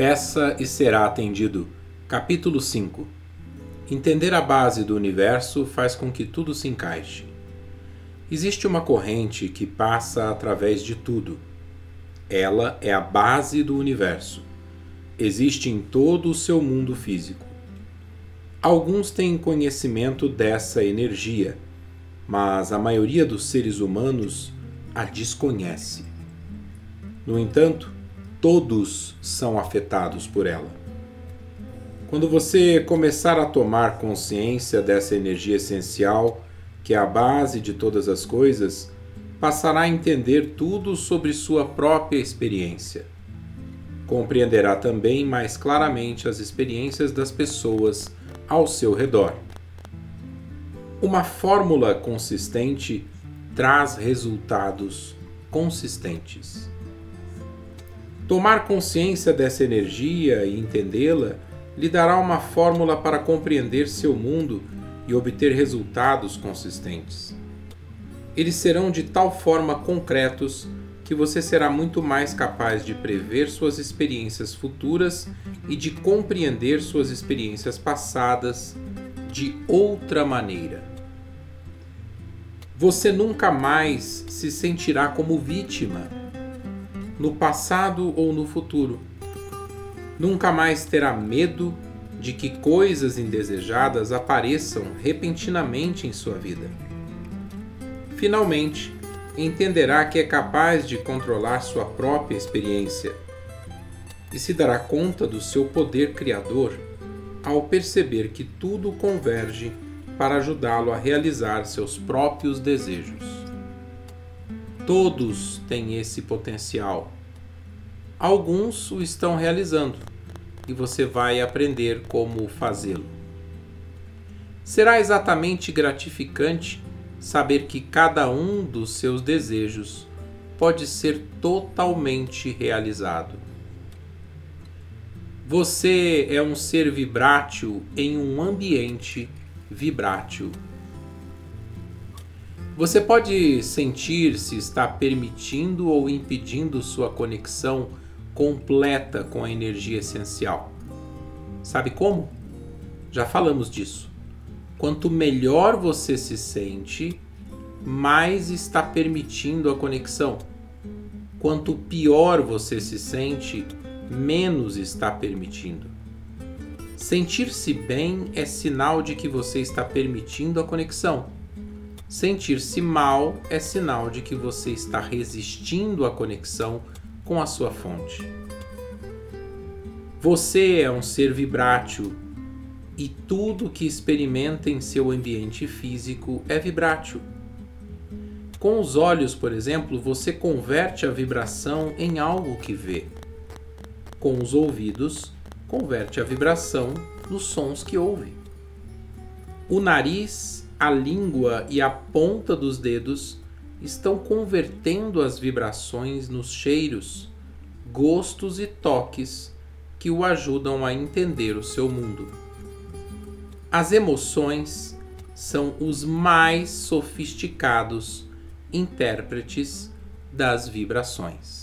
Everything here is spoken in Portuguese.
Peça e será atendido. Capítulo 5 Entender a base do universo faz com que tudo se encaixe. Existe uma corrente que passa através de tudo. Ela é a base do universo. Existe em todo o seu mundo físico. Alguns têm conhecimento dessa energia, mas a maioria dos seres humanos a desconhece. No entanto, todos são afetados por ela. Quando você começar a tomar consciência dessa energia essencial, que é a base de todas as coisas, passará a entender tudo sobre sua própria experiência. Compreenderá também mais claramente as experiências das pessoas ao seu redor. Uma fórmula consistente traz resultados consistentes. Tomar consciência dessa energia e entendê-la lhe dará uma fórmula para compreender seu mundo e obter resultados consistentes. Eles serão de tal forma concretos que você será muito mais capaz de prever suas experiências futuras e de compreender suas experiências passadas de outra maneira. Você nunca mais se sentirá como vítima no passado ou no futuro. Nunca mais terá medo de que coisas indesejadas apareçam repentinamente em sua vida. Finalmente, entenderá que é capaz de controlar sua própria experiência e se dará conta do seu poder criador ao perceber que tudo converge para ajudá-lo a realizar seus próprios desejos. Todos têm esse potencial. Alguns o estão realizando e você vai aprender como fazê-lo. Será exatamente gratificante saber que cada um dos seus desejos pode ser totalmente realizado. Você é um ser vibrátil em um ambiente vibrátil. Você pode sentir se está permitindo ou impedindo sua conexão completa com a energia essencial. Sabe como? Já falamos disso. Quanto melhor você se sente, mais está permitindo a conexão. Quanto pior você se sente, menos está permitindo. Sentir-se bem é sinal de que você está permitindo a conexão Sentir-se mal é sinal de que você está resistindo à conexão com a sua fonte. Você é um ser vibrátil e tudo que experimenta em seu ambiente físico é vibrátil. Com os olhos, por exemplo, você converte a vibração em algo que vê. Com os ouvidos, converte a vibração nos sons que ouve. O nariz a língua e a ponta dos dedos estão convertendo as vibrações nos cheiros, gostos e toques que o ajudam a entender o seu mundo. As emoções são os mais sofisticados intérpretes das vibrações.